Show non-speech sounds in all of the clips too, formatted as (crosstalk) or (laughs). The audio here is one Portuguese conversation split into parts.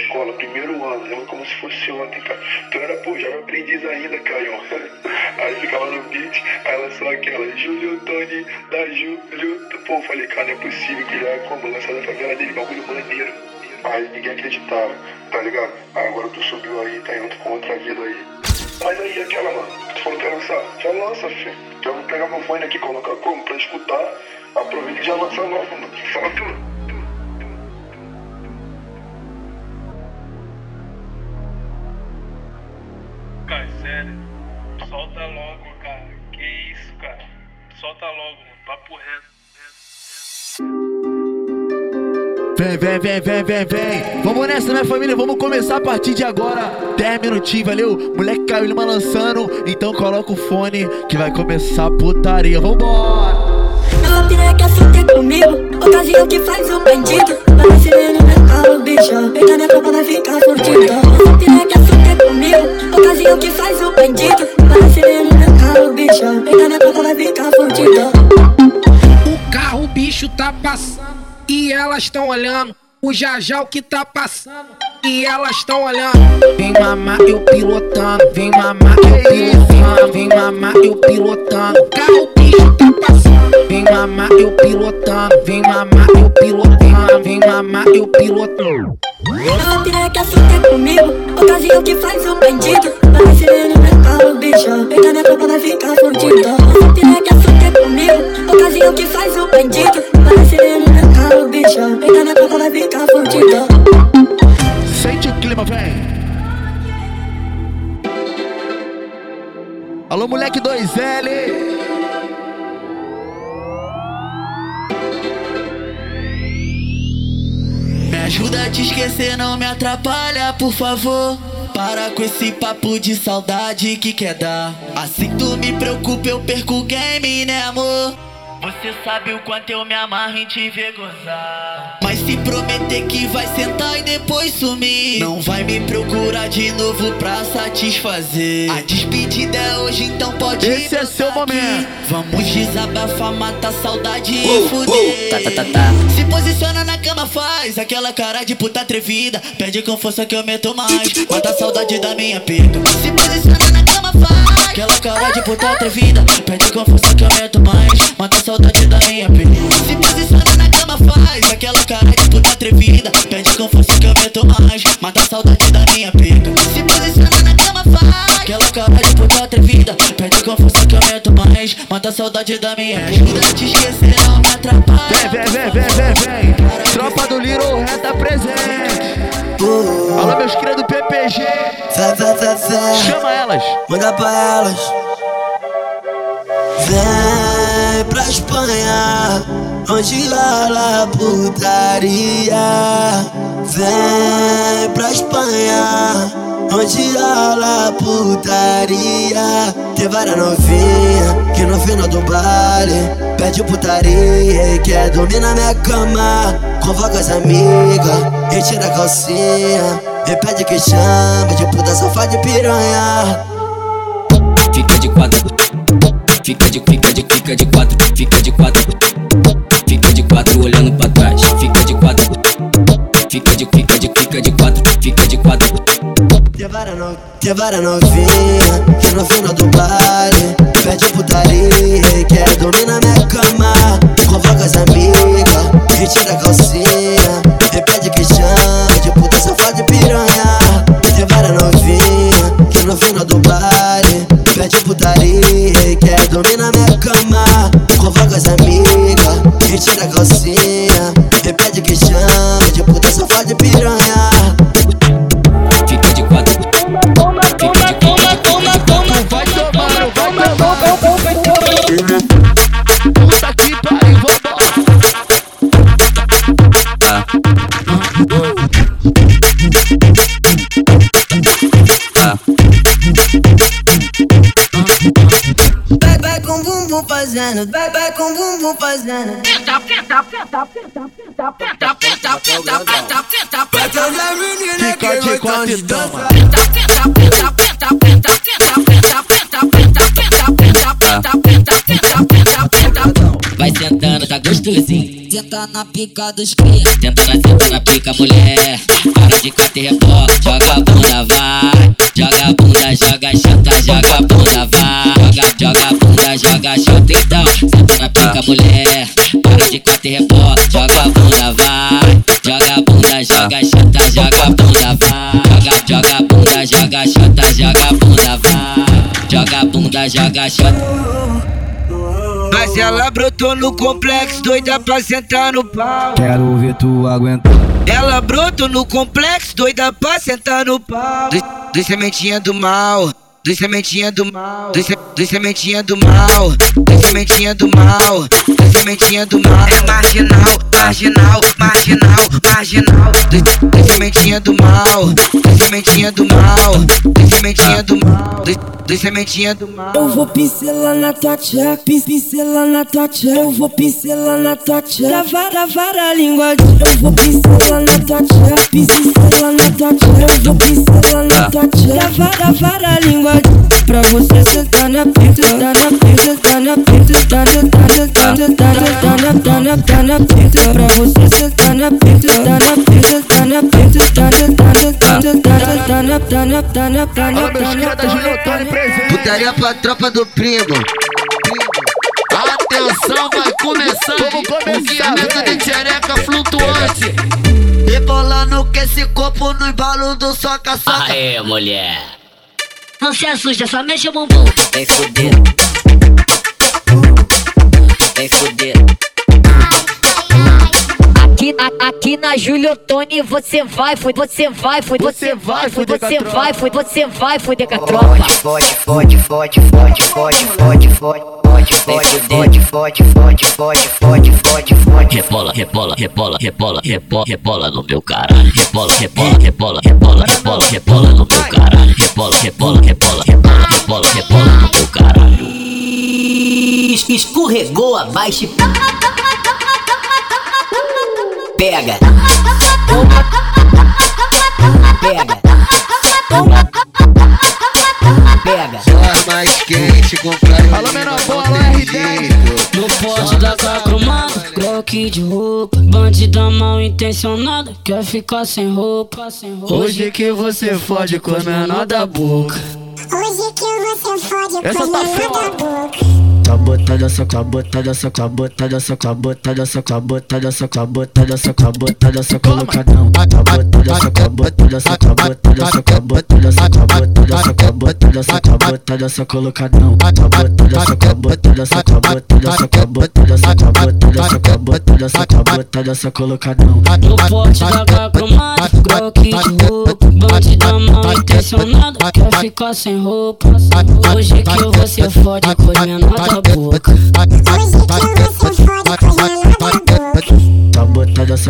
escola, primeiro ano, lembro como se fosse ontem, cara. Tu era, pô, jovem aprendiz ainda, Caio. (laughs) Aí ficava no beat, aí ela só aquela, Júlio Tony, da Júlio. Pô, falei, cara, não é possível que já é como lançar da favela dele, bagulho maneiro. Aí ninguém acreditava, tá ligado? Aí agora tu subiu aí, tá indo com outra vida aí. Mas aí, aquela, mano, tu falou que ia lançar, já lança, filho. Já vou pegar meu fone aqui, colocar como, pra escutar. Aproveita e já lança logo, mano. Fala tudo. Sério. Solta logo, cara. Que isso, cara. Solta logo, mano. Papo reto. Vem, vem, vem, vem, vem, vem. Vamos nessa, minha família. Vamos começar a partir de agora. 10 minutinhos, valeu? Moleque caiu Lima lançando. Então coloca o fone que vai começar a putaria. Vambora! Ela piranha quer fuder comigo Ocasião que faz o bandido Parece no meu calo, bicho Pega minha copa, vai ficar curtindo Ocasião que faz o bandido Parece no meu calo, bicho Pega minha copa, vai ficar curtindo O carro, o bicho tá passando e elas estão olhando. O Jajal que tá passando e elas estão olhando. Vem mamar eu pilotando, vem mamar eu pilotando, vem mamar eu pilotando. O carro, o bicho tá passando. Vem mamar eu pilotando, vem mamar mamar eu. Ela piranha quer fuder comigo Ocasião que faz o bandido Parece no meu calo, bicho Pega minha copa, vai ficar Ela piranha quer fuder comigo Ocasião que faz o bandido Parece no meu calo, bicho Pega minha copa, vai ficar curtindo Sente o clima, vem. Alô, moleque 2L. Ajuda a te esquecer, não me atrapalha, por favor. Para com esse papo de saudade que quer dar. Assim tu me preocupa, eu perco o game, né, amor? Você sabe o quanto eu me amarro em te ver gozar. Mas se prometer que vai sentar e depois sumir, não vai me procurar de novo pra satisfazer. A despedida é hoje, então pode Esse é seu aqui. momento. Vamos desabafar, matar saudade e fuder. Tá, tá, tá, tá. Se posiciona na cama, faz aquela cara de puta atrevida. Pede com força que eu meto mais. Mata a saudade da minha pica. Se posiciona na cama, faz aquela cara de puta atrevida. Pede com força que eu meto mais. Com força que eu meto mais. Mata a saudade da minha pica. Se posiciona na cama, faz aquela cara de puta atrevida. Pede com força que eu meto mais. Mata a saudade da minha pica. Te esquecer, não me atrapalha. Vem, vem, vem, vem, vem, vem. Tropa do Little Reta presente. Alô, meus do PPG. Fé, fé, fé, fé. Chama elas. Manda pra elas. Vem pra Espanha, onde rola putaria. Vem pra Espanha, onde rola putaria. Tem várias novinha que no final do baile pede putaria e quer dormir na minha cama. Convoca as amigas, retira a calcinha. E pede que chame de puta safada de piranha. Fica de quatro. Fica de, fica tem várias novinha que no final do baile pede putaria e quer dormir na minha cama. Convoca as amigas, retira a bumbum fazendo, vai, vai com bumbum fazendo. Vai que as meninas Fica que de quatro e onde toma. dança. Vai sentando, tá gostosinho. Senta na pica dos cria. Tenta na, senta na pica, mulher. de quatro e rebola. Joga a bunda, vai. Joga a bunda, joga chata, joga a bunda, vai. Joga, joga a bunda, joga chata, então. Senta na pica, mulher. Para de quatro e rebola. Joga a bunda, vai. Joga a bunda, joga chata, joga a bunda, vai. Joga, joga a bunda, joga chata, joga a bunda, vai. Joga a bunda, joga chata. Mas ela brotou no complexo, doida pra sentar no pau. Quero ver tu aguentar. Ela brotou no complexo, doida pra sentar no pau. Dos, dos sementinha do mal. Dos sementinha do mal, dos sementinha do mal, dos sementinha do mal, dos sementinha do mal. É marginal, marginal, marginal, marginal. Dos sementinha do mal, dos sementinha do mal, dos sementinha do mal, dos sementinha do mal. Eu vou pincelar na tua tcheca, pincelar na tua tcheca. Eu vou pincelar na tua tcheca, travar, travar a língua. Eu vou pincelar na tua tcheca, pin- pincelar na tua tcheca. Eu vou pincelar na tua tcheca, travar, travar a língua pra você sentar na pista, sentar na pista, sentar na pista, sentar, sentar, pista, sentar, na pista, sentar na pista, pra você sentar na pista, sentar na pista, sentar na pista, sentar, sentar, sentar, sentar, sentar na pica, na pica, na pica, na pica. Putaria pra tropa do primo. Atenção, vai começar o guiamento de tchereca flutuante. Rebolando com esse corpo no embalo do soca-soca. Aê, mulher. Não se assusta, só mexe o bumbum. Vem fuder. Vem fuder. Aqui, a- aqui na Júlio Tony você vai, foi, você vai, foi, você vai, foi, você vai, foi, você vai, fuder com a tropa. Fode, fode, fode, fode, fode, fode, fode, fode, fode, fode, fode, fode, fode, fode, fode, fode. Rebola, rebola, rebola, rebola, rebola, rebola no meu caralho. Rebola, rebola, rebola, rebola, rebola, rebola no meu caralho. Rebola, rebola, rebola, rebola, rebola, rebola no meu caralho. Es- Escorregou abaixo e pega. Pega. Pega. Só mais quente, com praia. Alô, menor bola, R10. No pote da cromada, croque de roupa Bandida mal intencionada, quer ficar sem roupa Hoje que você fode com a menor da boca. Hoje que você fode Essa tá feia. boca. Cabotada, só cabotada, só cabotada, só cabotada, só cabotada, só cabotada, só cabotada, só colocadão. Cabotada, só cabotada, só cabotada, só cabotada, só cabotada, sua botada, sua botada, sua colocadão. Sua botada, sua botada, sua botada, sua botada, sua botada, sua botada, sua botada, sua colocadão. Eu forte da gagromada, croque de roupa. Bandidão mal intencionado, quer ficar sem roupa. Hoje que eu vou ser forte, com minha tua boca.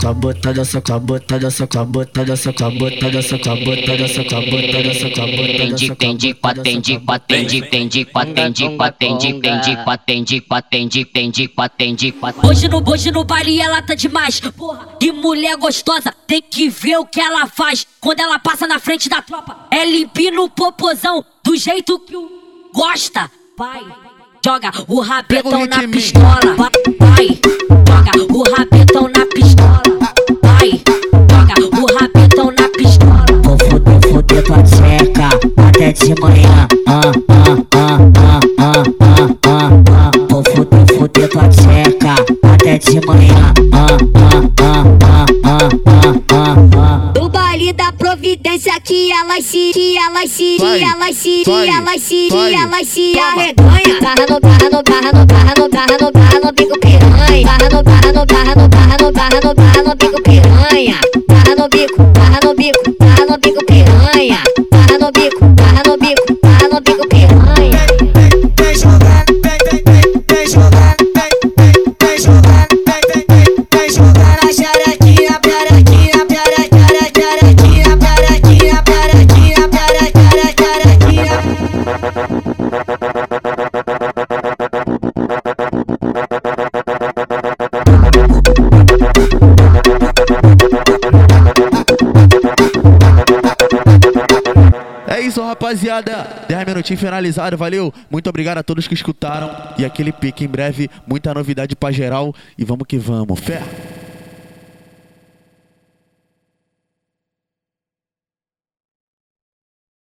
Cabotada, só cabotada, só cabotada, só cabotada, só cabotada, só cabotada, Atendi, só atendi, cabotada, atendi, só cabotada. atendi, atendi, atendi, atendi, atendi, atendi, atendi, atendi, atendi, Hoje no, hoje no baile ela tá demais, porra. Que mulher gostosa, tem que ver o que ela faz. Quando ela passa na frente da tropa, é limpinho o popozão, do jeito que o gosta. Vai, joga o rabetão na pistola. Vai, vai, joga o rabetão até de manhã. Ah, ah, ah, ah, ah, ah, ah, ah. Vou fuder, fuder tua tcheca até de manhã. Ah, ah, ah, ah, ah, ah, ah, ah. Do baile da providência que elas se, que elas se, que elas se, que elas se, que elas se arreganha. Barra no, barra no, barra no, barra no, barra no, barra no bico piranha. Barra no, barra no, barra no, barra no, barra no, barra no bico piranha. Barra no bico, barra no bico, barra no bico piranha. No bico, barra no bico, barra no bico piranha. Vem vem, vem, vem, vem jogar, vem, vem, Isso, rapaziada. 10 minutinhos finalizado, valeu. Muito obrigado a todos que escutaram. E aquele pique em breve, muita novidade pra geral. E vamos que vamos. Fé.